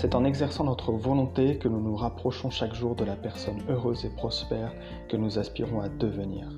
C'est en exerçant notre volonté que nous nous rapprochons chaque jour de la personne heureuse et prospère que nous aspirons à devenir.